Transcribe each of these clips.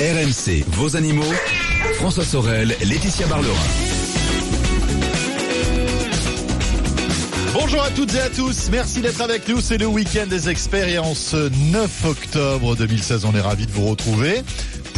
RMC, vos animaux. François Sorel, Laetitia Barlerin. Bonjour à toutes et à tous, merci d'être avec nous, c'est le week-end des experts et en ce 9 octobre 2016, on est ravis de vous retrouver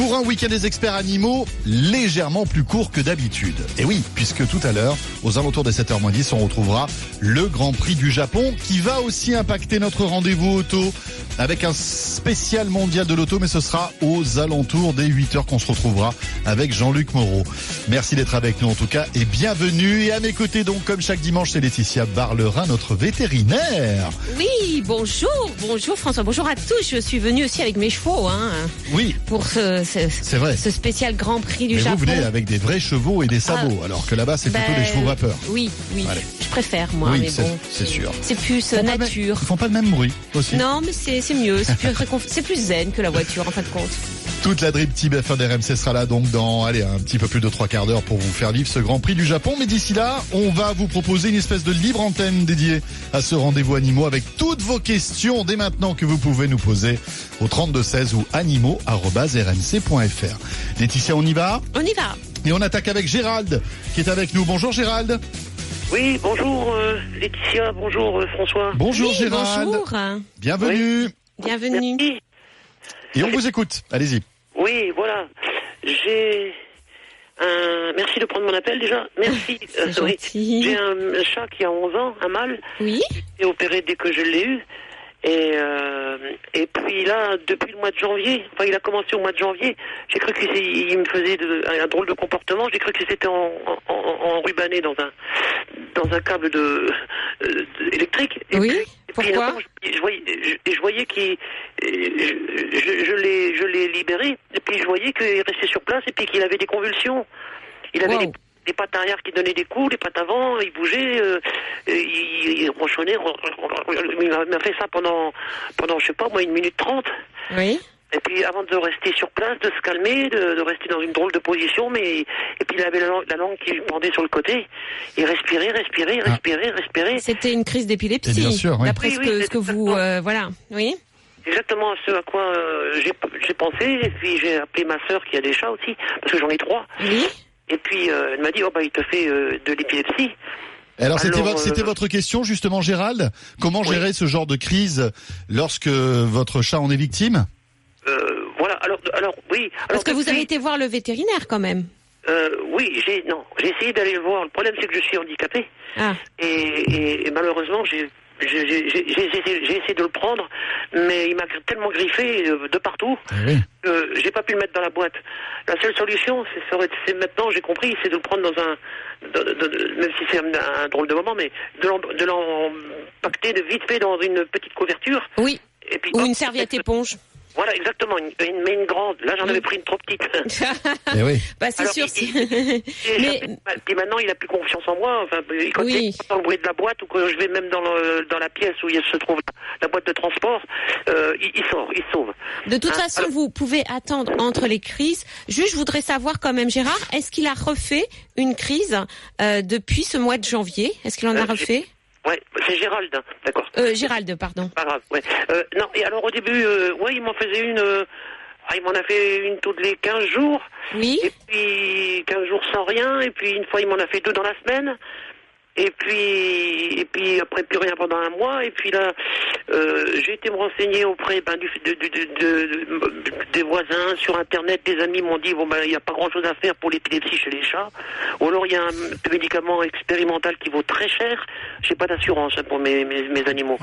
pour un week-end des experts animaux légèrement plus court que d'habitude. Et oui, puisque tout à l'heure, aux alentours des 7h10, on retrouvera le Grand Prix du Japon qui va aussi impacter notre rendez-vous auto avec un spécial mondial de l'auto, mais ce sera aux alentours des 8h qu'on se retrouvera avec Jean-Luc Moreau. Merci d'être avec nous en tout cas et bienvenue. Et à mes côtés donc, comme chaque dimanche, c'est Laetitia Barlerin, notre vétérinaire. Oui, bonjour, bonjour François, bonjour à tous. Je suis venue aussi avec mes chevaux, hein. Oui. Pour ce, ce, vrai. ce spécial Grand Prix du mais Japon. Vous venez avec des vrais chevaux et des sabots, Ah. alors que là-bas c'est plutôt Ben, des chevaux vapeur. Oui, oui. Allez. Je préfère moi, Oui, mais c'est- bon. c'est sûr. C'est plus Ils euh, pas nature. Ils font pas le même bruit aussi. Non, mais c'est c'est mieux, c'est plus, plus zen que la voiture en fin de compte. Toute la Dream Team F1 d'RMC sera là donc dans allez, un petit peu plus de trois quarts d'heure pour vous faire vivre ce Grand Prix du Japon. Mais d'ici là, on va vous proposer une espèce de libre antenne dédiée à ce rendez-vous animaux avec toutes vos questions dès maintenant que vous pouvez nous poser au 3216 ou animaux.rmc.fr. Laetitia, on y va? On y va. Et on attaque avec Gérald qui est avec nous. Bonjour Gérald. Oui, bonjour euh, Laetitia, bonjour euh, François. Bonjour Oui, Gérald. bonjour. Bienvenue. Bienvenue. Merci. Et on vous écoute. Allez-y. Oui, voilà. J'ai un... Merci de prendre mon appel déjà. Merci. Euh, oui. J'ai un, chat qui a 11 ans, un mâle, Oui. est opéré dès que je l'ai eu. Et, euh, et puis là, depuis le mois de janvier, enfin il a commencé au mois de janvier, j'ai cru qu'il il me faisait de- un, drôle de comportement, j'ai cru que c'était en, en, en- enrubanné dans un dans un câble de, euh, électrique. Et Oui, puis- et puis, pourquoi notamment, je, je voyais, je, je voyais qu'il, euh, je, je, l'ai, je l'ai libéré, et puis je voyais qu'il restait sur place, et puis qu'il avait des convulsions. Il avait Wow. des, des pattes arrière qui donnaient des coups, les pattes avant, il bougeait, euh, il, il ronchonnait. Il m'a fait ça pendant, pendant, je sais pas, moi, une minute trente. Oui. Et puis avant de rester sur place, de se calmer, de, de rester dans une drôle de position, mais et puis il avait la langue, la langue qui lui pendait sur le côté. Il respirait, respirait, Ah. respirait, respirait. C'était une crise d'épilepsie. bien sûr, oui. D'après Oui, ce oui, ce que vous, exactement. euh, voilà. Oui. Exactement ce à quoi euh, j'ai j'ai pensé. Et puis j'ai appelé ma sœur qui a des chats aussi, parce que j'en ai trois. Oui. Et puis euh, elle m'a dit, oh bah il te fait euh, de l'épilepsie. Alors c'était votre, c'était euh, votre question justement Gérald? Comment Oui. gérer ce genre de crise lorsque votre chat en est victime? Euh, voilà. Alors, alors oui. Alors, Parce que vous avez été voir le vétérinaire quand même. Euh, oui, j'ai non, j'ai essayé d'aller le voir. Le problème c'est que je suis handicapé. Ah. Et, et- et malheureusement, j'ai j'ai- j'ai- j'ai essayé, j'ai essayé de le prendre, mais il m'a tellement griffé euh, de partout oui. que j'ai pas pu le mettre dans la boîte. La seule solution, c'est maintenant, j'ai compris, c'est de le prendre dans un, de- de- de- même si c'est un, un drôle de moment, mais de l'empacter de vite fait dans une petite couverture. Oui. Et puis, Ou hop, une serviette éponge. Voilà, exactement, une, une- mais une grande. Là, j'en avais pris une trop petite. Eh oui. bah c'est sûr. il- Mais Puis maintenant, il a plus confiance en moi. Enfin, quand Oui. il entend le bruit de la boîte ou quand je vais même dans, le- dans la pièce où il se trouve la boîte de transport, euh, il, il sort, il sauve. de toute Ah, façon, alors- vous pouvez attendre entre les crises. Juste, je voudrais savoir quand même, Gérard, est-ce qu'il a refait une crise euh, depuis ce mois de janvier? Est-ce qu'il en a Euh, refait? Ouais, c'est Gérald, hein, d'accord. euh, Gérald, pardon. Pas grave. Ouais. Euh, non, et alors au début, euh, ouais, il m'en faisait une. euh, ah, il m'en a fait une tous les 15 jours. Oui. Et puis 15 jours sans rien. Et puis une fois, il m'en a fait deux dans la semaine. Et puis, et puis après plus rien pendant un mois. Et puis là, euh, j'ai été me renseigner auprès ben, du, de, de- de- de- des voisins sur Internet. Des amis m'ont dit bon ben il n'y a pas grand chose à faire pour l'épilepsie chez les chats. Ou alors il y a un médicament expérimental qui vaut très cher. J'ai pas d'assurance hein, pour mes, mes, mes animaux,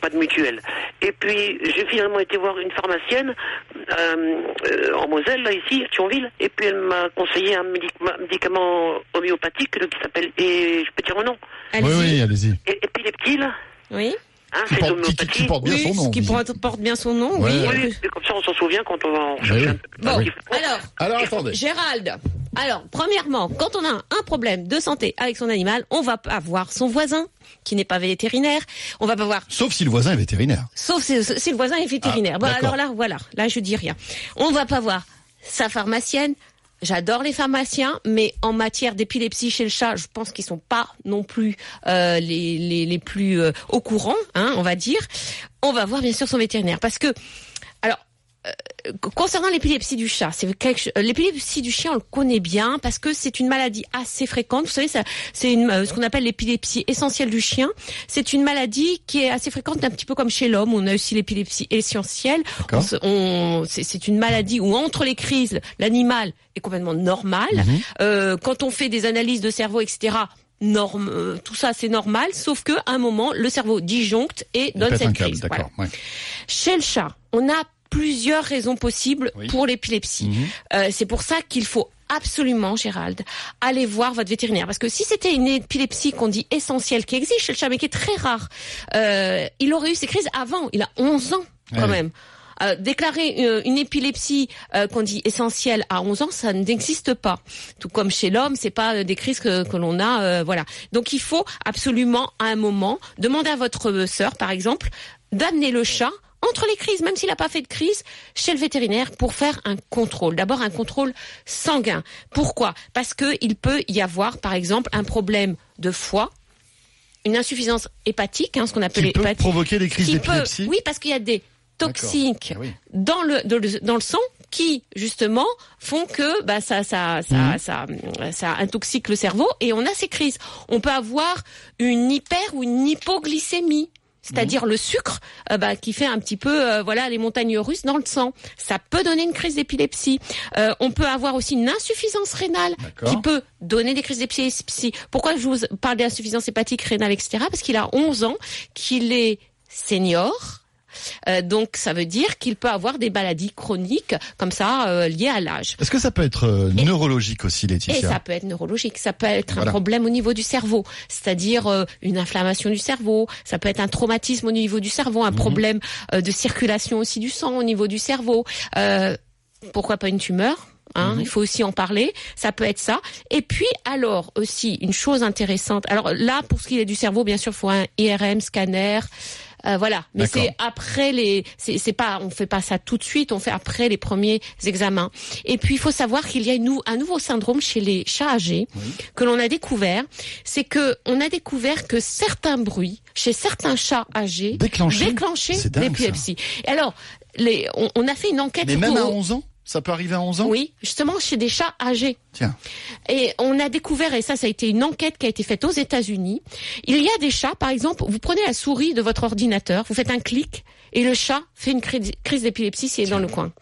pas de mutuelle. Et puis j'ai finalement été voir une pharmacienne euh, euh, en Moselle, là ici, à Thionville. Et puis elle m'a conseillé un médic- médicament homéopathique qui s'appelle et je peux dire le nom. Oui, Allez-y. oui, allez-y. Et, épileptile. Oui. Hein, Qui c'est porte, qui- qui- homéopathie. qui porte bien oui, son nom. qui porte, bien son nom, Ouais. oui. Comme ça on s'en souvient quand on va en chercher oui. un peu. Ah oui. Alors, Alors attendez. Gérald, alors, premièrement, quand on a un problème de santé avec son animal, on va pas voir son voisin, qui n'est pas vétérinaire. On va pas voir, Sauf si le voisin est vétérinaire. sauf si, si le voisin est vétérinaire. Ah, bon, d'accord. alors là, voilà, là, je dis rien. On va pas voir sa pharmacienne. J'adore les pharmaciens, mais en matière d'épilepsie chez le chat, je pense qu'ils sont pas non plus euh, les, les, plus euh, au courant, hein, on va dire. On va voir bien sûr son vétérinaire, parce que, concernant l'épilepsie du chat, c'est euh, l'épilepsie du chien, on le connaît bien parce que c'est une maladie assez fréquente. Vous savez, c'est euh, ce qu'on appelle l'épilepsie essentielle du chien. C'est une maladie qui est assez fréquente, un petit peu comme chez l'homme. On a aussi l'épilepsie essentielle. On on- c'est, une maladie où entre les crises, l'animal est complètement normal. Mhm. Euh, quand on fait des analyses de cerveau, etc. Norme, euh, tout ça c'est normal, sauf que à un moment le cerveau disjoncte et donne cette crise. d'accord. Voilà. ouais. Chez le chat, on a plusieurs raisons possibles Oui. pour l'épilepsie. Mhm. Euh, c'est pour ça qu'il faut absolument, Gérald, aller voir votre vétérinaire. Parce que si c'était une épilepsie qu'on dit essentielle, qui existe chez le chat, mais qui est très rare, euh, il aurait eu ces crises avant. Il a 11 ans, quand Ouais. même. Euh, déclarer une, une épilepsie euh, qu'on dit essentielle à 11 ans, ça n'existe pas. Tout comme chez l'homme, c'est pas euh, des crises que, que l'on a, euh, voilà. Donc il faut absolument à un moment demander à votre euh, sœur, par exemple, d'amener le chat entre les crises, même s'il n'a pas fait de crise, chez le vétérinaire pour faire un contrôle. D'abord un contrôle sanguin. Pourquoi? Parce que il peut y avoir, par exemple, un problème de foie, une insuffisance hépatique, hein, ce qu'on appelle Qui peut provoquer des crises peut, d'épilepsie oui, parce qu'il y a des toxiques Ah oui. dans le, dans le dans le sang qui justement font que bah ça ça ça, Mhm. ça ça intoxique le cerveau et on a ces crises. On peut avoir une hyper ou une hypoglycémie. C'est-à-dire Mhm. le sucre euh, bah, qui fait un petit peu euh, voilà les montagnes russes dans le sang. Ça peut donner une crise d'épilepsie. Euh, on peut avoir aussi une insuffisance rénale qui peut donner des crises d'épilepsie. Pourquoi je vous parle d'insuffisance hépatique rénale, etc. Parce qu'il a 11 ans, qu'il est senior. Euh, donc ça veut dire qu'il peut avoir des maladies chroniques comme ça euh, liées à l'âge. Est-ce que ça peut être euh, Et- neurologique aussi, Et Laetitia ça peut être neurologique, ça peut être Voilà. un problème au niveau du cerveau, c'est-à-dire euh, une inflammation du cerveau, ça peut être un traumatisme au niveau du cerveau, Mhm. un problème euh, de circulation aussi du sang au niveau du cerveau. Pourquoi pas une tumeur Hein, Mhm. Il faut aussi en parler. Ça peut être ça. Et puis alors aussi une chose intéressante. Alors là, pour ce qui est du cerveau, bien sûr, il faut un IRM scanner. Euh, voilà, mais c'est après les, c'est c'est pas, on fait pas ça tout de suite, on fait après les premiers examens. Et puis il faut savoir qu'il y a une un nouveau syndrome chez les chats âgés que l'on a découvert, c'est que on a découvert que certains bruits chez certains chats âgés déclenchaient l'épilepsie. Et alors, les, on, on a fait une enquête. Mais même à au- 11 ans Ça peut arriver à 11 ans? Oui, justement chez des chats âgés. Tiens. Et on a découvert, et ça, ça a été une enquête qui a été faite aux États-Unis. Il y a des chats, par exemple, vous prenez la souris de votre ordinateur, vous faites un clic, et le chat fait une cri- crise d'épilepsie s'il est dans le coin.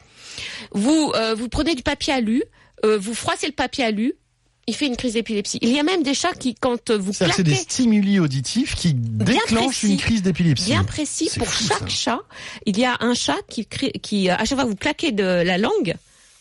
Vous, euh, vous prenez du papier alu, euh, vous froissez le papier alu, il fait une crise d'épilepsie. Il y a même des chats qui, quand vous que c'est des stimuli auditifs qui déclenchent précis. une crise d'épilepsie. bien précis pour fou, chaque ça. chat, il y a un chat qui, qui, euh, à chaque fois que vous claquez de la langue,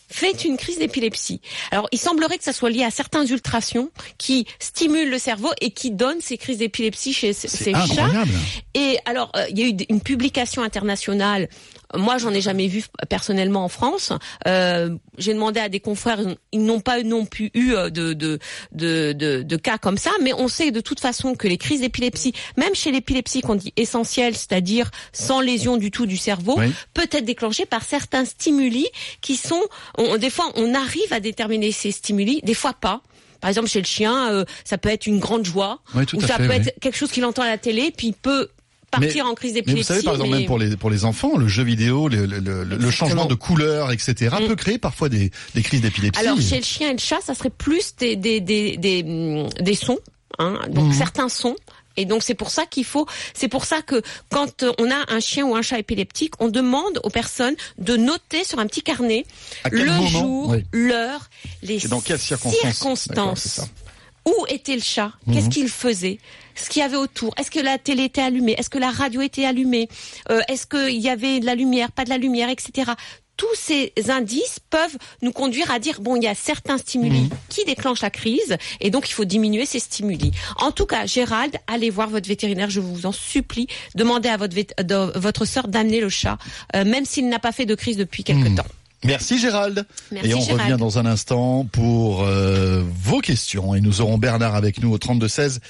fait une crise d'épilepsie. Alors, il semblerait que ça soit lié à certains ultrasons qui stimulent le cerveau et qui donnent ces crises d'épilepsie chez ces chats. incroyable. Et alors, euh, il y a eu une publication internationale. Moi, j'en ai jamais vu personnellement en France. Euh, J'ai demandé à des confrères, ils n'ont pas non plus eu euh, de, de, de, de, de cas comme ça, mais on sait de toute façon que les crises d'épilepsie, même chez l'épilepsie qu'on dit essentielle, c'est-à-dire sans lésion du tout du cerveau, Oui. peut être déclenchée par certains stimuli qui sont, on- des fois, on arrive à déterminer ces stimuli, des fois pas. Par exemple, chez le chien, euh, ça peut être une grande joie, Oui, ou ça fait, peut oui. être quelque chose qu'il entend à la télé, puis il peut partir en crise Mais vous savez, par exemple, mais- même pour les, pour les enfants, le jeu vidéo, le, le- le- le Exactement. changement de couleur, etc., Mm. peut créer parfois des, des crises d'épilepsie. Alors chez le chien et le chat, ça serait plus des des des des, des sons, hein, donc Mhm. certains sons. Et donc c'est pour ça qu'il faut, c'est pour ça que quand euh, on a un chien ou un chat épileptique, on demande aux personnes de noter sur un petit carnet le moment jour, Oui. l'heure, les dans quelles circonstances circonstances. Où était le chat? Qu'est-ce qu'il faisait? Ce qu'il y avait autour Est-ce que la télé était allumée? Est-ce que la radio était allumée? Euh, Est-ce qu'il y avait de la lumière Pas de la lumière, etc. Tous ces indices peuvent nous conduire à dire bon, il y a certains stimuli Mhm. qui déclenchent la crise et donc il faut diminuer ces stimuli. En tout cas, Gérald, allez voir votre vétérinaire, je vous en supplie. Demandez à votre, de- votre sœur d'amener le chat, euh, même s'il n'a pas fait de crise depuis quelque Mhm. temps. Merci Gérald. Merci, et on Gérald. revient dans un instant pour euh, vos questions. Et nous aurons Bernard avec nous au 3216.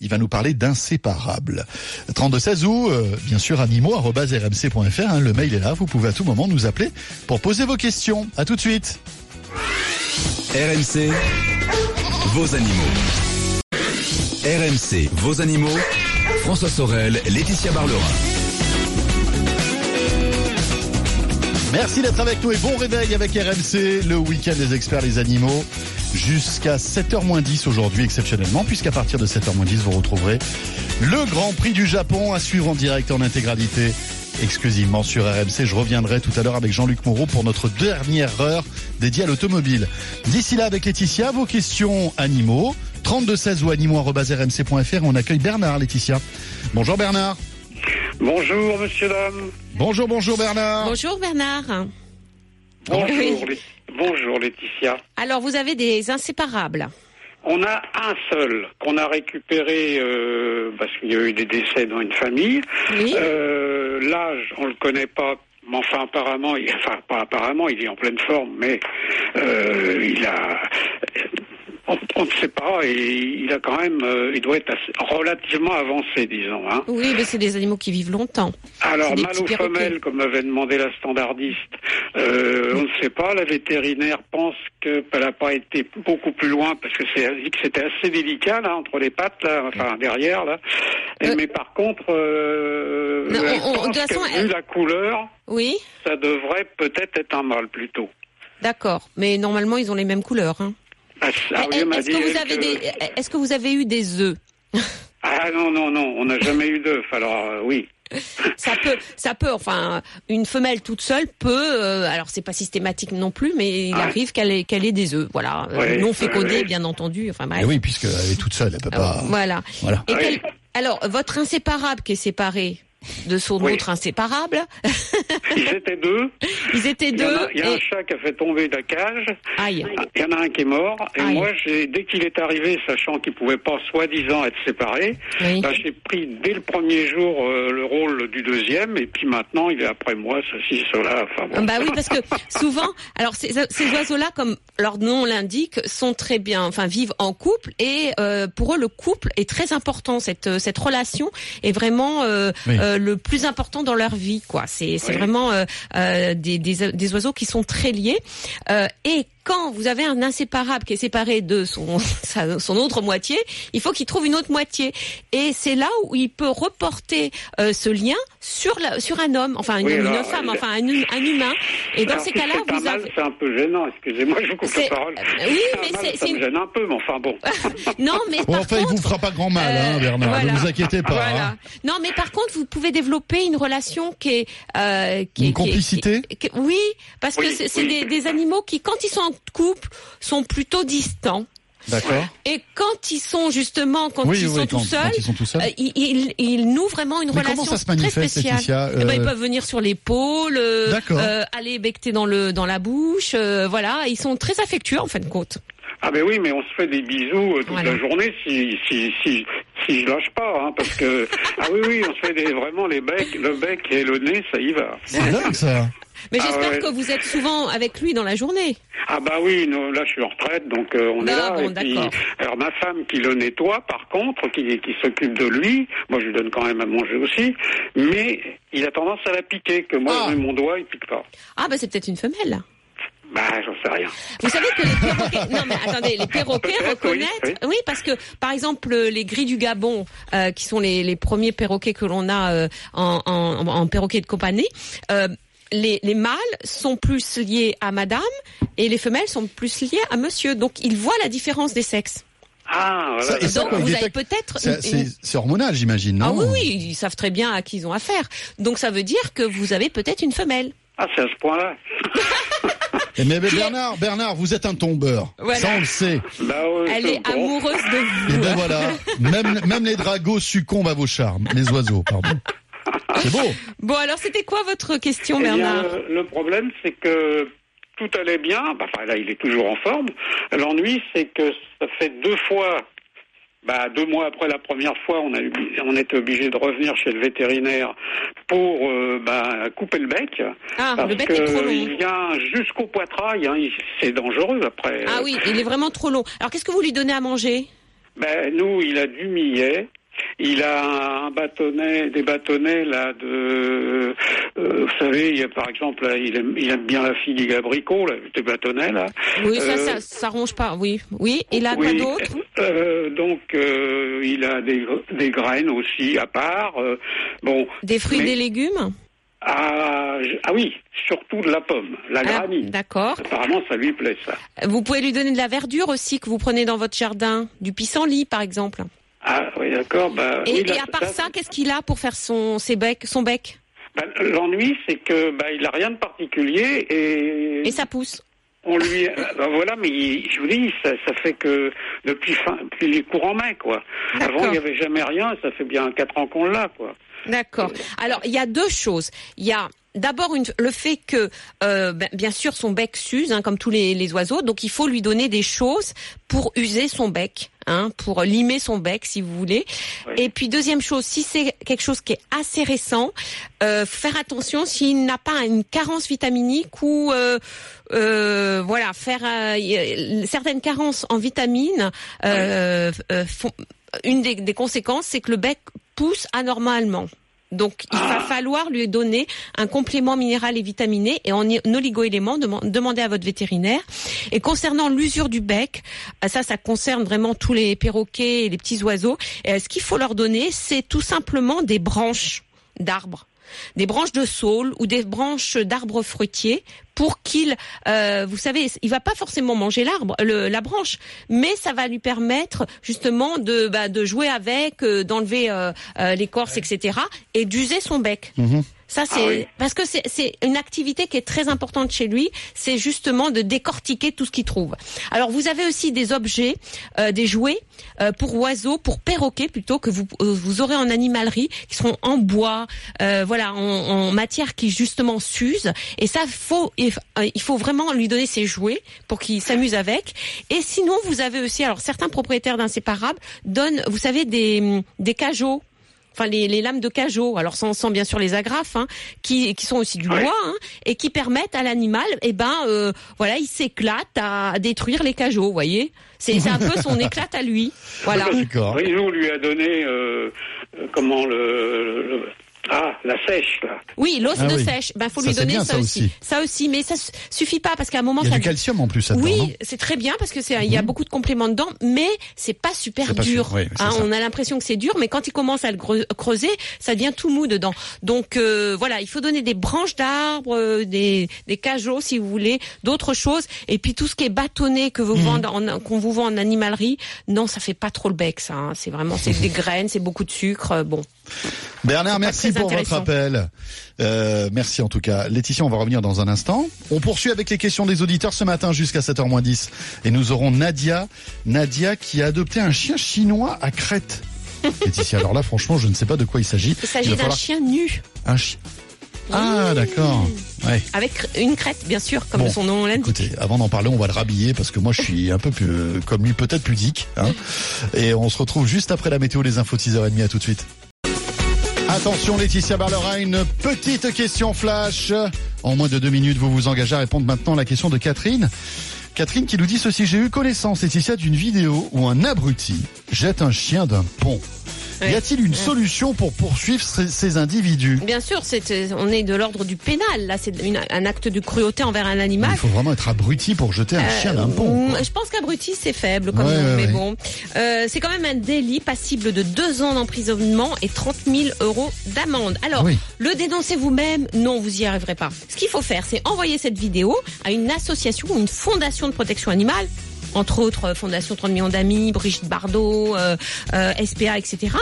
Il va nous parler d'inséparables. 3216 ou, euh, bien sûr, animaux.rmc.fr. Hein, le mail est là. Vous pouvez à tout moment nous appeler pour poser vos questions. À tout de suite. RMC, vos animaux. RMC, vos animaux. François Sorel, Laetitia Barlerin. Merci d'être avec nous et bon réveil avec RMC, le week-end des experts les animaux, jusqu'à 7h10 aujourd'hui exceptionnellement, puisqu'à partir de 7h10 vous retrouverez le Grand Prix du Japon à suivre en direct en intégralité exclusivement sur RMC. Je reviendrai tout à l'heure avec Jean-Luc Moreau pour notre dernière heure dédiée à l'automobile. D'ici là, avec Laetitia, vos questions animaux, 3216 ou animaux.rmc.fr. On accueille Bernard, Laetitia. Bonjour Bernard. Bonjour, monsieur, dame. Bonjour, bonjour Bernard. Bonjour Bernard. Bonjour, Oui. Lé- bonjour, Laetitia. Alors vous avez des inséparables. On a un seul qu'on a récupéré euh, parce qu'il y a eu des décès dans une famille. Oui. Euh, L'âge, on le connaît pas. Mais enfin, apparemment, il, enfin, pas apparemment, il est en pleine forme, mais euh, il a, on, ne sait pas, et il a quand même, euh, il doit être assez- relativement avancé, disons. Hein. Oui, mais c'est des animaux qui vivent longtemps. Alors, aux perroquets. femelles, comme m'avait demandé la standardiste, euh, on ne sait pas. La vétérinaire pense qu'elle n'a pas été beaucoup plus loin parce que c'est elle dit que c'était assez délicat là entre les pattes, là, enfin derrière là. Et- Euh, Mais par contre, Non, elle on- on- de pense toute façon, que elle- vu la couleur, Oui, ça devrait peut-être être un mâle plutôt. d'accord. Mais normalement, ils ont les mêmes couleurs. hein. Ah, ah Est-ce que vous avez que- des, est-ce que vous avez eu des œufs? Ah non non non, on n'a jamais eu d'œuf. Alors euh, oui. Ça peut, ça peut. Enfin, une femelle toute seule peut. euh, alors, c'est pas systématique non plus, mais il Ouais. arrive qu'elle ait, qu'elle ait des œufs. Voilà, Euh, Ouais, non fécondés, ouais. bien entendu. Enfin bref. Oui, puisqu'elle est toute seule, elle peut pas. Voilà. Voilà. Et Oui. quel- alors, votre inséparable qui est séparé de son Oui. autre inséparable, Ils étaient deux. ils étaient Il y, en deux. a, il y a un et- chat qui a fait tomber la cage. Aïe. Il y en a un qui est mort. Et Aïe. moi, dès qu'il est arrivé, sachant qu'il pouvait pas soi-disant être séparé, Oui. bah, j'ai pris dès le premier jour euh, le rôle du deuxième. Et puis maintenant, il est après moi, ceci, cela. Enfin, bon. Bah oui, parce que souvent, alors ces, ces oiseaux-là, comme leur nom l'indique, sont très bien, enfin vivent en couple et euh, pour eux le couple est très important. Cette cette relation est vraiment euh, Oui. Euh, le plus important dans leur vie, quoi. C'est c'est Oui. vraiment euh, euh, des, des des oiseaux qui sont très liés Euh, et quand vous avez un inséparable qui est séparé de son sa- son autre moitié, il faut qu'il trouve une autre moitié. Et c'est là où il peut reporter euh, ce lien sur la, sur un homme, enfin une, Oui, une alors, femme, euh, enfin un, hu- un humain. Et dans Alors, ces si cas-là, c'est un vous avez c'est un peu gênant. Excusez-moi, je vous coupe la parole. euh, oui, mais c'est- ça me une- gêne un peu, mais enfin bon. non, mais Bon, par enfin, il vous contre, fera pas grand mal, hein, euh, Bernard. voilà. Ne vous inquiétez pas. Voilà. hein. Non, mais par contre, vous pouvez développer une relation qui est, euh, qui Une est- qui est- complicité qui est- qui- Oui, parce que Oui, c'est c'est oui. des, des animaux qui, quand ils sont en couple, sont plutôt distants. D'accord. Et quand ils sont justement, quand Oui, ils oui, sont quand- tout seuls, quand ils sont tout seuls. euh, ils, ils, ils nouent vraiment une Mais relation comment ça se très manifeste, spéciale. Laetitia Eh ben, Euh, ils peuvent venir sur l'épaule, euh, euh, aller becter dans le dans la bouche, euh, voilà. Ils sont très affectueux en fin de compte. Ah ben oui, mais on se fait des bisous euh, toute Voilà. la journée si si si si je lâche pas, hein, parce que ah oui oui, on se fait des, vraiment les becs, le bec et le nez, ça y va. C'est dingue, ça. Mais Ah j'espère ouais. que vous êtes souvent avec lui dans la journée. Ah bah oui, là je suis en retraite, donc euh, on est Ah là. bon, et puis, d'accord. alors ma femme qui le nettoie, par contre, qui, qui s'occupe de lui, moi je lui donne quand même à manger aussi, mais il a tendance à la piquer, que moi Ah. je mets mon doigt, il pique pas. Ah bah c'est peut-être une femelle. Bah j'en sais rien. Vous savez que les perroquets, non mais attendez, les perroquets oui, reconnaissent, oui, parce que par exemple les gris du Gabon, euh, qui sont les, les premiers perroquets que l'on a euh, en, en, en perroquet de compagnie, les, les mâles sont plus liés à madame et les femelles sont plus liées à monsieur. Donc ils voient la différence des sexes. Ah voilà. ça, Donc vous avez peut-être C'est- hormonal, j'imagine, non ah oui oui, ils savent très bien à qui ils ont affaire. Donc ça veut dire que vous avez peut-être une femelle. Ah c'est à ce point-là. Eh, Mais, mais Bernard, Bernard, vous êtes un tombeur. Voilà. Ça, on le sait. Bah, Elle est bon. amoureuse de Et vous. ben voilà, même, même les dragos succombent à vos charmes. Les oiseaux, pardon. C'est beau. Bon alors c'était quoi votre question Eh Bernard le, le problème, c'est que tout allait bien. Bah, Enfin, là, il est toujours en forme. L'ennui, c'est que ça fait deux fois. Bah, deux mois après la première fois, on a eu, on était obligé de revenir chez le vétérinaire pour euh, bah, couper le bec. Ah, parce le bec que est trop long. il vient jusqu'au poitrail. Hein, c'est dangereux après. Ah oui, il est vraiment trop long. Alors qu'est-ce que vous lui donnez à manger? Ben, nous, il a du millet. Il a un bâtonnet, des bâtonnets là de, euh, vous savez, il y a par exemple, là, il, aime, il aime bien la figue abricot, là, des bâtonnets là. Oui, ça, Euh, ça, ça ronge pas. Oui, oui. Il a quoi Oui, d'autre? euh, Donc, euh, il a des, des graines aussi à part. euh, bon, Des fruits, mais- des légumes? Ah, ah oui, surtout de la pomme, la Ah, granny. D'accord. Apparemment, ça lui plaît, ça. Vous pouvez lui donner de la verdure aussi que vous prenez dans votre jardin, du pissenlit par exemple. Ah oui, d'accord. Bah, Et, oui, et là, à part ça, qu'est-ce qu'il a pour faire son ses becs, son bec? Bah, L'ennui, c'est que bah, il a rien de particulier et, et ça pousse on lui, euh, bah, voilà, mais il- je vous dis, ça, ça fait que depuis fin, depuis les courants mai, quoi. D'accord. Avant, il n'y avait jamais rien. Ça fait bien quatre ans qu'on l'a, quoi. D'accord. Alors, il y a deux choses. Il y a d'abord une- le fait que, euh, ben, bien sûr, son bec s'use, hein, comme tous les, les oiseaux, donc il faut lui donner des choses pour user son bec, hein, pour limer son bec, si vous voulez. Oui. Et puis, deuxième chose, si c'est quelque chose qui est assez récent, euh, faire attention s'il n'a pas une carence vitaminique ou, euh, euh, voilà, faire euh, certaines carences en vitamines euh, euh, font- une des, des conséquences, c'est que le bec pousse anormalement. Donc, il va falloir lui donner un complément minéral et vitaminé et en en oligo-éléments, deman- demandez à votre vétérinaire. Et concernant l'usure du bec, euh, ça, ça concerne vraiment tous les perroquets et les petits oiseaux. Euh, ce qu'il faut leur donner, c'est tout simplement des branches d'arbres des branches de saule ou des branches d'arbres fruitiers pour qu'il, euh, vous savez, il va pas forcément manger l'arbre, la branche, mais ça va lui permettre justement de, bah, de jouer avec, euh, d'enlever euh, euh, l'écorce, etc., et d'user son bec. Ça, c'est Ah oui. parce que c'est- c'est une activité qui est très importante chez lui. C'est justement de décortiquer tout ce qu'il trouve. Alors, vous avez aussi des objets, euh, des jouets euh, pour oiseaux, pour perroquets plutôt que vous euh, vous aurez en animalerie, qui seront en bois, euh, voilà, en, en matière qui justement s'use. Et ça, faut il euh, il faut vraiment lui donner ses jouets pour qu'il s'amuse avec. Et sinon, vous avez aussi, alors certains propriétaires d'inséparables donnent, vous savez, des des cajots enfin les, les lames de cajot, alors sans, sans bien sûr les agrafes, hein, qui, qui sont aussi du bois, hein, et qui permettent à l'animal, eh ben, euh, voilà, il s'éclate à détruire les cajots, vous voyez. C'est c'est un peu son éclate à lui, voilà. D'accord. Lui a donné, euh, euh, comment, le, le- Ah, la sèche, là. Oui, l'os Ah de oui. sèche, ben faut Ça, lui donner bien, ça, ça aussi. aussi. Ça aussi, mais ça suffit pas parce qu'à un moment Il y a ça du calcium en plus là-dedans. non Oui, c'est très bien parce que c'est il y a beaucoup de compléments dedans, mais c'est pas super C'est pas dur. sûr, oui, c'est Hein, on a l'impression que c'est dur, mais quand il commence à le creuser, ça devient tout mou dedans. Donc euh, voilà, il faut donner des branches d'arbres, euh, des des cajots si vous voulez, d'autres choses, et puis tout ce qui est bâtonné que vous Mhm. vendez en, qu'on vous vend en animalerie, non, ça fait pas trop le bec, ça. hein. C'est vraiment c'est des graines, c'est beaucoup de sucre. euh, Bon, Bernard, merci pour votre appel. Euh, merci en tout cas. Laetitia, on va revenir dans un instant. On poursuit avec les questions des auditeurs ce matin jusqu'à 7h 10. Et nous aurons Nadia. Nadia qui a adopté un chien chinois à Crète. Laetitia, alors là, franchement, je ne sais pas de quoi il s'agit. il s'agit d'un falloir- chien nu Un chien. Ah, d'accord. Ouais. avec une crête, bien sûr, comme Bon, son nom l'indique. Écoutez, avant d'en parler, on va le rhabiller parce que moi, je suis un peu plus, comme lui, peut-être pudique. Hein. Et on se retrouve juste après la météo, les infos de 6h30. À tout de suite. Attention, Laetitia Barlera, une petite question flash. En moins de deux minutes, vous vous engagez à répondre maintenant à la question de Catherine. Catherine qui nous dit ceci, j'ai eu connaissance, Laetitia, d'une vidéo où un abruti jette un chien d'un pont. Y a-t-il une solution pour poursuivre ces, ces individus? Bien sûr, c'est, on est de l'ordre du pénal. Là, c'est une- un acte de cruauté envers un animal. Il faut vraiment être abruti pour jeter un Euh, chien d'un pont. quoi. mm, Je pense qu'abruti c'est faible comme Ouais, mais ouais. bon, Euh, c'est quand même un délit passible de deux ans d'emprisonnement et 30 000 euros d'amende. Alors, Oui. le dénoncer vous-même, non, vous y arriverez pas. Ce qu'il faut faire, c'est envoyer cette vidéo à une association ou une fondation de protection animale. Entre autres, euh, Fondation 30 millions d'amis, Brigitte Bardot, euh, euh, SPA, etc.,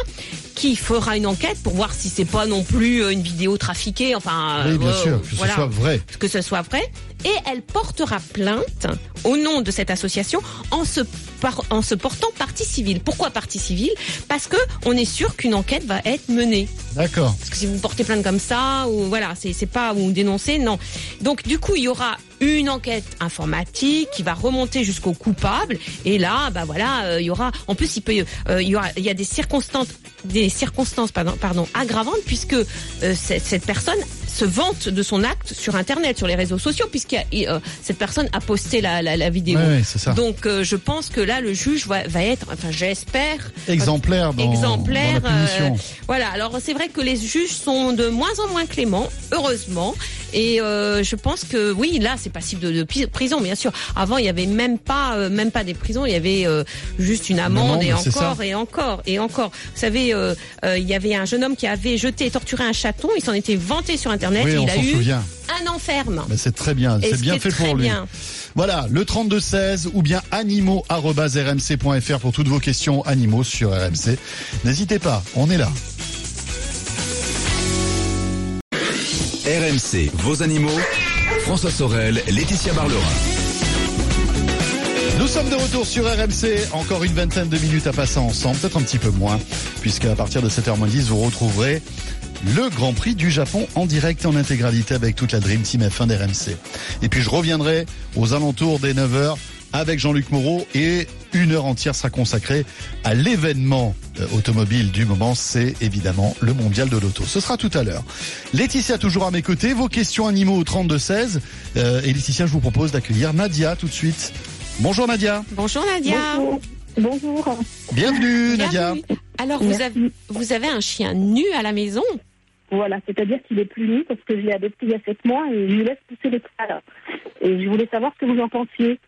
qui fera une enquête pour voir si c'est pas non plus une vidéo trafiquée. Enfin, Oui, bien sûr, que voilà ce soit vrai. que ce soit vrai, et elle portera plainte au nom de cette association en se, par- en se portant partie civile. Pourquoi partie civile? Parce que on est sûr qu'une enquête va être menée. D'accord. Parce que si vous portez plainte comme ça, ou voilà, c'est c'est pas ou dénoncer, non. Donc du coup, il y aura une enquête informatique qui va remonter jusqu'au coupable, et là, bah voilà, euh, il y aura. En plus, il peut, euh, il y aura, il y a des circonstances, des circonstances, pardon, pardon aggravantes puisque euh, cette, cette personne se vante de son acte sur Internet, sur les réseaux sociaux, puisque cette personne a posté la, la, la vidéo. Ouais, ouais, ça. Donc euh, je pense que là, le juge va, va être, enfin j'espère, Exemplaire dans, exemplaire. dans la punition. euh, voilà. Alors c'est vrai que les juges sont de moins en moins cléments, heureusement. Et euh, je pense que oui, là, c'est passible de, de prison, bien sûr. Avant, il y avait même pas, euh, même pas des prisons. Il y avait euh, juste une amende, et encore ça. et encore et encore. Vous savez, il y avait un jeune homme qui avait jeté et torturé un chaton. Il s'en était vanté sur Internet. Oui, et il a eu souvient. un an ferme. Mais c'est très bien, c'est ce bien fait pour lui. bien. Voilà, le 3216 ou bien animaux@rmc.fr pour toutes vos questions animaux sur RMC. N'hésitez pas, on est là. RMC, vos animaux. François Sorel, Laetitia Barlerin. Nous sommes de retour sur RMC, encore une vingtaine de minutes à passer ensemble, peut-être un petit peu moins, puisque à partir de 7h10, vous retrouverez le Grand Prix du Japon en direct et en intégralité avec toute la Dream Team F1 d'RMC. Et puis je reviendrai aux alentours des 9h avec Jean-Luc Moreau et une heure entière sera consacrée à l'événement euh, automobile du moment, c'est évidemment le mondial de l'auto. Ce sera tout à l'heure. Laetitia toujours à mes côtés, vos questions animaux au 3216 euh, et Laetitia, je vous propose d'accueillir Nadia tout de suite. Bonjour Nadia. Bonjour Nadia. Bonjour. Bonjour. Bienvenue, Nadia. Alors vous avez vous avez un chien nu à la maison? Voilà, c'est-à-dire qu'il est plus nu parce que je l'ai adopté il y a sept mois et je lui laisse pousser les poils. Et je voulais savoir ce que vous en pensiez.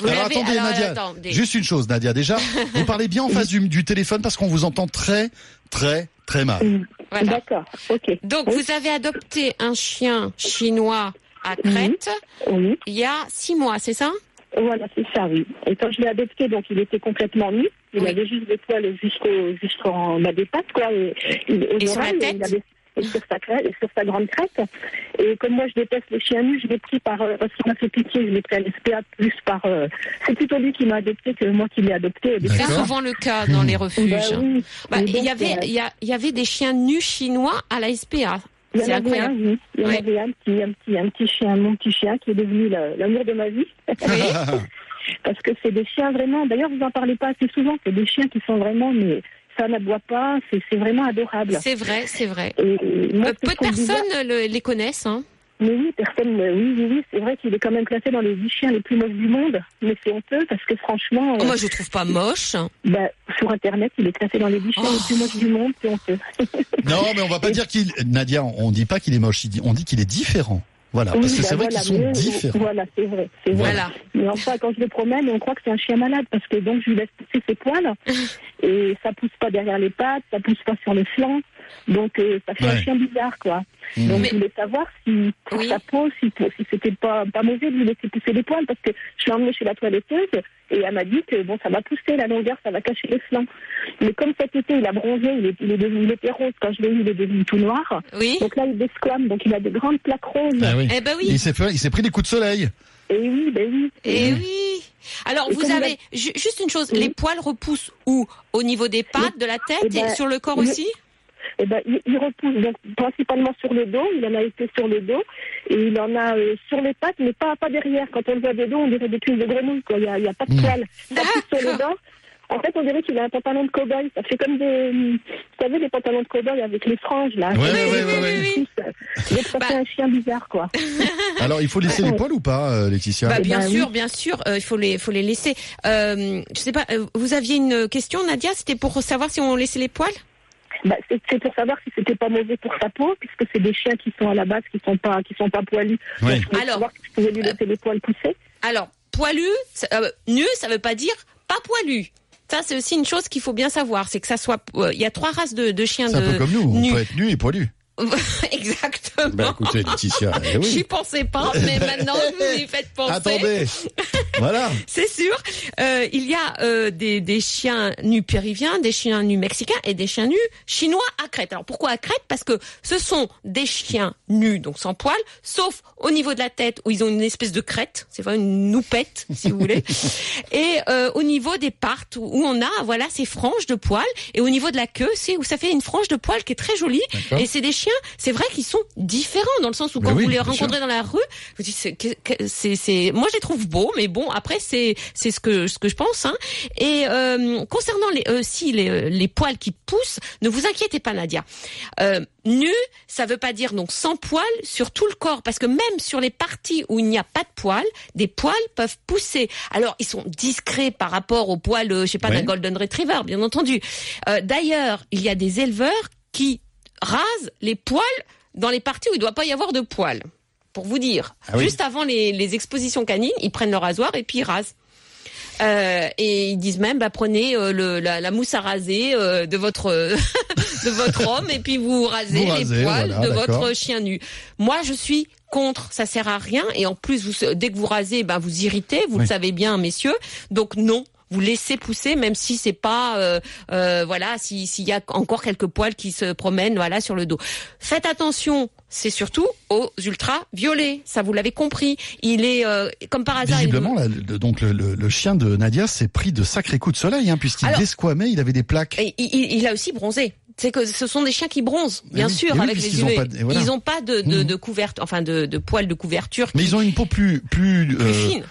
Vous alors attendez alors, Nadia, attendez. juste une chose Nadia, déjà, vous parlez bien en face du, du téléphone parce qu'on vous entend très très très mal. Voilà. D'accord, ok. Donc Oui. vous avez adopté un chien chinois à Crète Oui, il y a six mois, c'est ça? Voilà, c'est ça, oui. Et quand je l'ai adopté, donc il était complètement nu. Il Oui. avait juste des poils jusqu'au jusqu'en bas des pattes, quoi. Et, et, aux Et sur la tête il avait- et sur sa crête, et sur sa grande crête. Et comme moi je déteste les chiens nus, je l'ai pris par euh, parce qu'il m'a fait pitié, je l'ai pris à l'SPA plus par. euh, c'est plutôt lui qui m'a adopté que moi qui l'ai adopté. C'est souvent le cas dans les refuges. Bah oui. Bah, Et il y avait, euh, il y, avait des chiens nus chinois à la SPA. Il y en avait un, oui. Il y en Ouais. avait un petit, un petit, un petit chien, mon petit chien, qui est devenu la- l'amour de ma vie. Parce que c'est des chiens vraiment. D'ailleurs, vous en parlez pas assez souvent. C'est des chiens qui sont vraiment, mais ça n'aboie pas. C'est vraiment adorable. C'est vrai, c'est vrai. Et moi, Euh, peu de personnes le- les connaissent. Hein. Mais oui, personne. euh, Oui, oui, oui. C'est vrai qu'il est quand même classé dans les 10 chiens les plus moches du monde. Mais c'est honteux parce que franchement, Oh, euh, moi, je le trouve pas moche. bah, sur Internet, il est classé dans les 10 chiens Oh. les plus moches du monde. C'est honteux. Non, mais on va pas dire qu'il Nadia, on dit pas qu'il est moche, on dit qu'il est différent. Voilà, parce Oui, que bah c'est vrai voilà, qu'ils sont mais- différents. Voilà, c'est vrai. C'est vrai. Voilà. Mais enfin, quand je le promène, on croit que c'est un chien malade parce que donc je lui laisse pousser ses poils et ça pousse pas derrière les pattes, ça pousse pas sur les flancs. Donc euh, ça fait Ouais. un chien bizarre, quoi. Mmh. Donc Mais- je voulais savoir si pour Oui. sa peau, si, si c'était pas, pas mauvais de lui laisser pousser les poils parce que je l'ai emmené chez la toiletteuse et elle m'a dit que bon, ça va pousser la longueur, ça va cacher les flancs. Mais comme cet été il a bronzé, il, est, il, est devenu, il était rose quand je l'ai eu, il est devenu tout noir. Oui. Donc là il desquame, donc il a des grandes plaques roses. Ah oui. Eh ben oui. Il s'est fait, il s'est pris des coups de soleil. Et oui, ben oui. Eh oui. Alors, Et vous avez ju- juste une chose. Oui. Les poils repoussent où? Au niveau des pattes, de la tête Eh ben, et sur le corps le- aussi? Eh ben, il, il repousse donc principalement sur le dos. Il en a été sur le dos et il en a euh, sur les pattes, mais pas pas derrière. Quand on le voit des dos, on dirait des cuisses de grenouille. Quoi. Il y a, a pas de Mm. poils. Sur le D'accord. dos. En fait, on dirait qu'il a un pantalon de cow-boy. Ça fait comme des, vous savez, les pantalons de cow-boy avec les franges là. Ouais, Ça ouais, ouais, des ça Bah. fait un chien bizarre, quoi. Alors, il faut laisser les poils ou pas, euh, Laetitia Bah, Eh bien ben, sûr, oui. bien sûr, euh, il faut les, faut les laisser. Euh, je sais pas, vous aviez une question, Nadia? C'était pour savoir si on laissait les poils Bah, c'est c'est pour savoir si c'était pas mauvais pour sa peau, puisque c'est des chiens qui sont à la base qui sont pas qui sont pas poilus. Oui. Donc, Alors, savoir si je pouvais lui laisser les poils pousser. Alors, poilu, ça- euh, nu, ça veut pas dire pas poilu. Ça, c'est aussi une chose qu'il faut bien savoir, c'est que ça soit. euh, Il y a trois races de, de chiens C'est un de peu comme nous, on peut être nu et poilu. Exactement. Bah écoutez, Laetitia, eh oui. J'y pensais pas, mais maintenant vous y faites penser. Attendez. voilà. C'est sûr. Euh, il y a euh, des, des chiens nus péruviens, des chiens nus mexicains et des chiens nus chinois à crête. Alors pourquoi à crête? Parce que ce sont des chiens nus, donc sans poils, sauf au niveau de la tête où ils ont une espèce de crête, c'est pas une noupette si vous voulez, et euh, au niveau des pattes où on a voilà ces franges de poils, et au niveau de la queue c'est où ça fait une frange de poils qui est très jolie. Et c'est des chiens, c'est vrai qu'ils sont différents dans le sens où quand oui, vous les rencontrez dans la rue, vous dites c'est, c'est, moi je les trouve beaux, mais bon après c'est, c'est ce que ce que je pense. Hein. Et euh, concernant les, euh, si les, les poils qui poussent, ne vous inquiétez pas Nadia. Euh, nu, ça veut pas dire donc sans poils sur tout le corps, parce que même sur les parties où il n'y a pas de poils, des poils peuvent pousser. Alors ils sont discrets par rapport aux poils, euh, je sais pas, d'un golden retriever, bien entendu. Euh, d'ailleurs, il y a des éleveurs qui rasent les poils dans les parties où il ne doit pas y avoir de poils. pour vous dire. Ah oui. Juste avant les, les expositions canines, ils prennent leur rasoir et puis ils rasent. Euh, et ils disent même, bah, prenez euh, le, la, la mousse à raser euh, de votre de votre homme et puis vous rasez Vous les rasez, poils voilà, de votre chien nu. Moi, je suis contre, ça sert à rien. Et en plus, vous, dès que vous rasez, ben vous irritez, vous Oui. le savez bien, messieurs. Donc non. Vous laissez pousser, même si c'est pas, euh, euh, voilà, si- s'il y a encore quelques poils qui se promènent, voilà, sur le dos. Faites attention, c'est surtout aux ultraviolets. Ça, vous l'avez compris. Il est euh, comme par hasard. Visiblement, donc le, le- le chien de Nadia s'est pris de sacrés coups de soleil, hein, puisqu'il desquamait, il avait des plaques. Et il, il- a aussi bronzé. C'est que ce sont des chiens qui bronzent, bien oui, sûr, eh oui, avec les ont UV. de- voilà. Ils n'ont pas de, de, Mhm. de couverture, enfin de, de poils de couverture Mais qui- ils ont une peau plus plus plus euh, fine.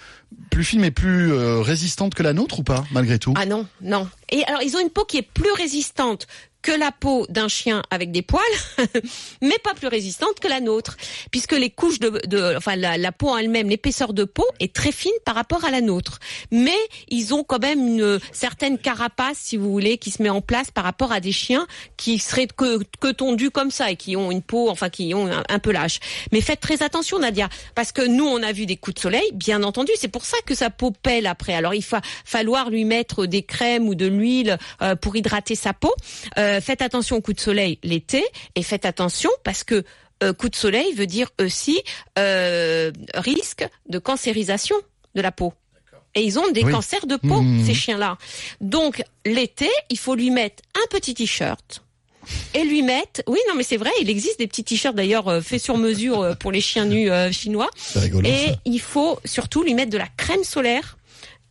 Plus fine, mais plus euh, résistante que la nôtre ou pas, malgré tout? Ah non, non. Et alors, ils ont une peau qui est plus résistante que la peau d'un chien avec des poils, mais pas plus résistante que la nôtre, puisque les couches de, enfin la, peau en elle-même, l'épaisseur de peau est très fine par rapport à la nôtre. Mais ils ont quand même une certaine carapace, si vous voulez, qui se met en place par rapport à des chiens qui seraient que, que tondus comme ça et qui ont une peau, enfin qui ont un, un peu lâche. Mais faites très attention, Nadia, parce que nous, on a vu des coups de soleil, bien entendu. C'est pour ça que sa peau pèle après. Alors, il va falloir lui mettre des crèmes ou de l'huile euh, pour hydrater sa peau. Euh, faites attention aux coups de soleil l'été et faites attention parce que euh, coup de soleil veut dire aussi euh, risque de cancérisation de la peau. Et ils ont des Oui. cancers de peau, Mmh. ces chiens-là. Donc, l'été, il faut lui mettre un petit t-shirt et lui mettre. Oui, non, mais c'est vrai, il existe des petits t-shirts d'ailleurs euh, faits sur mesure euh, pour les chiens nus euh, chinois. C'est rigolo. Et ça. il faut surtout lui mettre de la crème solaire,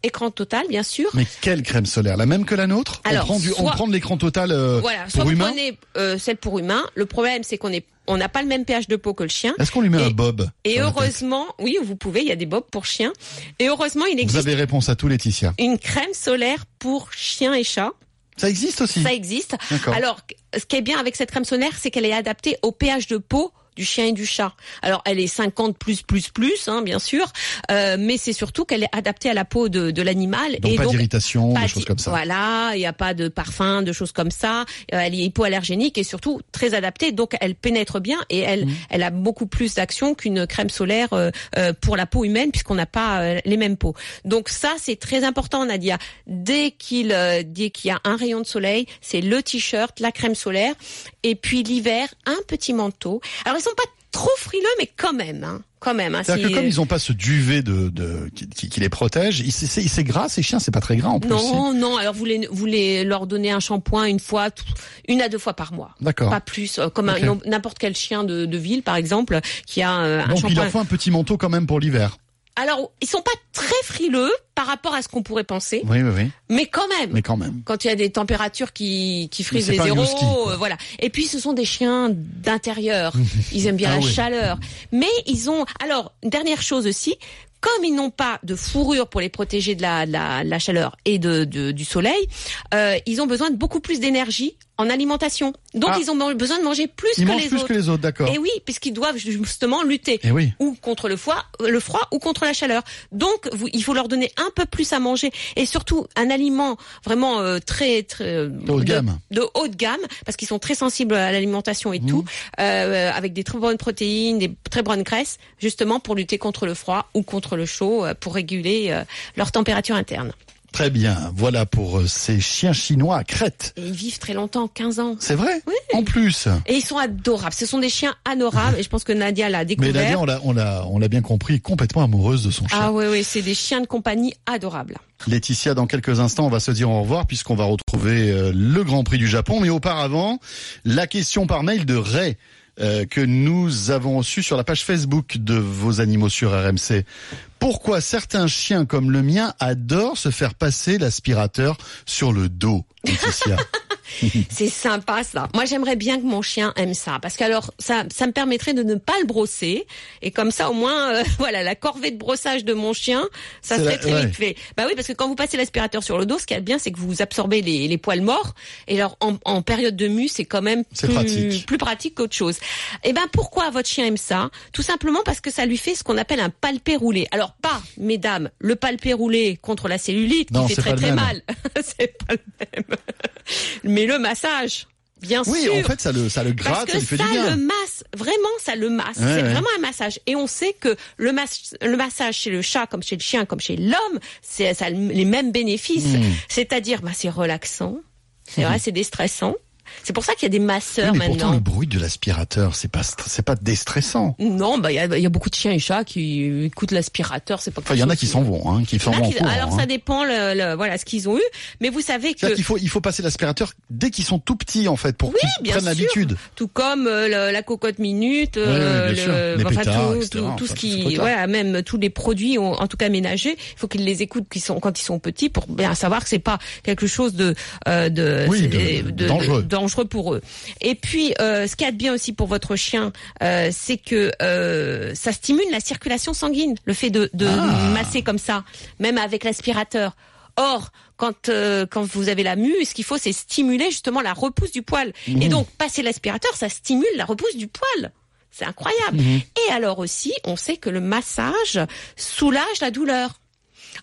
écran total, bien sûr. Mais quelle crème solaire La même que la nôtre? Alors, On prend, du, on soit- prend de l'écran total euh, Voilà, soit pour vous humain? prenez euh, celle pour humain. Le problème, c'est qu'on est, on n'a pas le même pH de peau que le chien. Est-ce qu'on lui met Et- un bob Et heureusement, oui, vous pouvez, il y a des bobs pour chiens. Et heureusement, il Vous existe avez réponse à tout, Laetitia. une crème solaire pour chiens et chats. Ça existe aussi? Ça existe. Alors, ce qui est bien avec cette crème solaire, c'est qu'elle est adaptée au pH de peau du chien et du chat. Alors, elle est 50 plus plus plus, hein, bien sûr, euh, mais c'est surtout qu'elle est adaptée à la peau de, de l'animal Donc et pas d'irritation, pas des choses comme ça. Voilà, il n'y a pas de parfum, de choses comme ça. Euh, elle est hypoallergénique et surtout très adaptée, donc elle pénètre bien et elle, Mmh. elle a beaucoup plus d'action qu'une crème solaire euh, euh, pour la peau humaine puisqu'on n'a pas euh, les mêmes peaux. Donc ça, c'est très important, Nadia. Dès qu'il euh, dès qu'il y a un rayon de soleil, c'est le t-shirt, la crème solaire et puis l'hiver, un petit manteau. Alors ils sont pas trop frileux, mais quand même, hein, quand même. hein, C'est-à-dire si- que comme ils n'ont pas ce duvet de, de qui, qui- les protège, il- c'est gras ces chiens, c'est pas très gras en plus. Non, non. Alors vous les, vous les leur donnez un shampoing une fois, tout- une à deux fois par mois. D'accord. Pas plus, euh, comme un- Ok. n'importe quel chien de, de ville, par exemple, qui a euh, un Donc il shampoing. leur faut un petit manteau quand même pour l'hiver. Alors ils sont pas très frileux par rapport à ce qu'on pourrait penser, Oui, oui, oui. mais quand même. Mais quand même. Quand il y a des températures qui, qui frisent les zéros, euh, voilà. Et puis ce sont des chiens d'intérieur. Ils aiment bien Ah la oui. chaleur. Mais ils ont. Alors dernière chose aussi. Comme ils n'ont pas de fourrure pour les protéger de la, de la, de la chaleur et de, de- du soleil, euh, ils ont besoin de beaucoup plus d'énergie en alimentation. Donc Ah. ils ont besoin de manger plus Ils que les plus autres. que les autres, d'accord. Et oui, puisqu'ils doivent justement lutter Et oui. ou contre le froid, le froid ou contre la chaleur. Donc, vous, il faut leur donner un peu plus à manger et surtout un aliment vraiment euh, très très euh, De haut de gamme. de haut de gamme parce qu'ils sont très sensibles à l'alimentation et tout, euh, avec des très bonnes protéines, des très bonnes graisses, justement pour lutter contre le froid ou contre le chaud, euh, pour réguler euh, leur température interne. Très bien. Voilà pour euh, ces chiens chinois à Crète. Et ils vivent très longtemps, 15 ans. C'est vrai Oui. En plus. Et ils sont adorables. Ce sont des chiens adorables et je pense que Nadia l'a Mais découvert. Nadia, on l'a, on l'a, bien compris, complètement amoureuse de son chien. ah oui, oui, c'est des chiens de compagnie adorables. Laetitia, dans quelques instants, on va se dire au revoir puisqu'on va retrouver euh, le Grand Prix du Japon. Mais auparavant, la question par mail de Ray euh, que nous avons reçue sur la page Facebook de vos animaux sur RMC. Pourquoi certains chiens comme le mien adorent se faire passer l'aspirateur sur le dos, Laetitia? C'est sympa ça. Moi j'aimerais bien que mon chien aime ça parce qu'alors ça ça me permettrait de ne pas le brosser et comme ça au moins euh, voilà la corvée de brossage de mon chien ça serait la- très ouais. vite fait. Bah oui parce que quand vous passez l'aspirateur sur le dos ce qui est bien c'est que vous absorbez les, les poils morts et alors en, en période de mue c'est quand même plus pratique. plus pratique qu'autre chose. Et ben pourquoi votre chien aime ça? Tout simplement parce que ça lui fait ce qu'on appelle un palpé roulé. Alors pas mesdames le palpé roulé contre la cellulite Non, qui fait très très mal. c'est pas le même. Mais le massage Bien Oui, sûr. en fait, ça le, ça le Parce gratte, que ça fait ça du bien. le masse, vraiment ça le masse. Ouais, c'est ouais. vraiment un massage. Et on sait que le, mas- le massage chez le chat, comme chez le chien, comme chez l'homme, c'est ça a les mêmes bénéfices. Hmm. C'est-à-dire, bah, c'est relaxant, c'est vrai, c'est déstressant. C'est pour ça qu'il y a des masseurs Oui, mais pourtant, maintenant. le bruit de l'aspirateur, c'est pas, c'est pas déstressant. Non, bah il y a, il y a beaucoup de chiens et chats qui écoutent l'aspirateur. C'est pas. Enfin, il y en a qui s'en vont, hein, qui s'en Il vont qui-. Alors hein. ça dépend, le, le- voilà, ce qu'ils ont eu. Mais vous savez que qu'il faut, il faut passer l'aspirateur dès qu'ils sont tout petits, en fait, pour Oui, qu'ils prennent l'habitude. tout comme euh, le- la cocotte minute, euh, le, Les enfin, pétards, tout, etc., tout- tout enfin, ce qui, voilà, même tous les produits, en, en tout cas ménagers, il faut qu'ils les écoutent quand ils sont petits pour bien savoir que c'est pas quelque chose de, euh, de, Oui, c'est- de- de dangereux. Dangereux pour eux. Et puis, euh, ce qu'il y a de bien aussi pour votre chien, euh, c'est que euh, ça stimule la circulation sanguine, le fait de, de Ah. masser comme ça, même avec l'aspirateur. Or, quand euh, quand vous avez la mue, ce qu'il faut, c'est stimuler justement la repousse du poil. Mmh. Et donc, passer l'aspirateur, ça stimule la repousse du poil. C'est incroyable. Mmh. Et alors aussi, on sait que le massage soulage la douleur.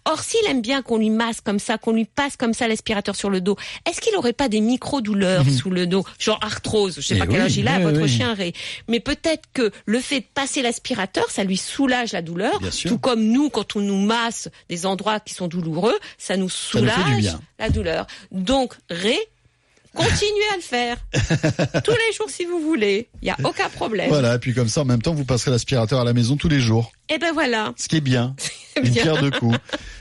Or, s'il aime bien qu'on lui masse comme ça, qu'on lui passe comme ça l'aspirateur sur le dos, est-ce qu'il n'aurait pas des micro-douleurs sous le dos, genre arthrose Je sais Mhm. Eh pas quel âge il a, oui, votre oui. chien Ray. Mais peut-être que le fait de passer l'aspirateur, ça lui soulage la douleur. Tout comme nous, quand on nous masse des endroits qui sont douloureux, ça nous soulage la douleur. Donc, Ray, continuez à le faire. Tous les jours si vous voulez. Il n'y a aucun problème. Voilà, et puis comme ça, en même temps, vous passerez l'aspirateur à la maison tous les jours. Et ben voilà. Ce qui est bien. Une bien. pierre deux coups.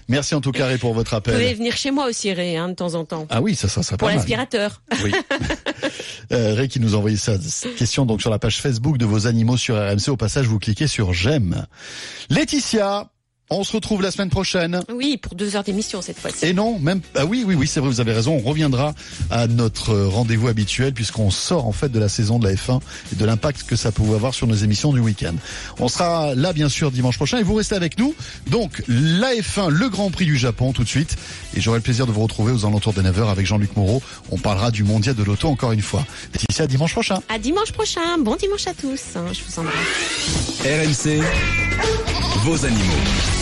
Merci en tout cas, Ray, pour votre Vous pouvez appel. venir chez moi aussi, Ray, hein, de temps en temps. Ah oui, ça, ça serait pour l'aspirateur. Oui. Euh, Ray qui nous a envoyé sa cette question donc sur la page Facebook de vos animaux sur RMC. Au passage, vous cliquez sur j'aime. Laetitia, on se retrouve la semaine prochaine. Oui, pour deux heures d'émission cette fois-ci. Et non, même ah oui, oui, oui, c'est vrai, vous avez raison. On reviendra à notre rendez-vous habituel puisqu'on sort en fait de la saison de la F1 et de l'impact que ça pouvait avoir sur nos émissions du week-end. On sera là bien sûr dimanche prochain et vous restez avec nous. Donc la F1, le Grand Prix du Japon tout de suite et j'aurai le plaisir de vous retrouver aux alentours de 9h avec Jean-Luc Moreau. On parlera du mondial de l'auto encore une fois. D'ici à dimanche prochain. À dimanche prochain. Bon dimanche à tous. Je vous embrasse. RMC, vos animaux.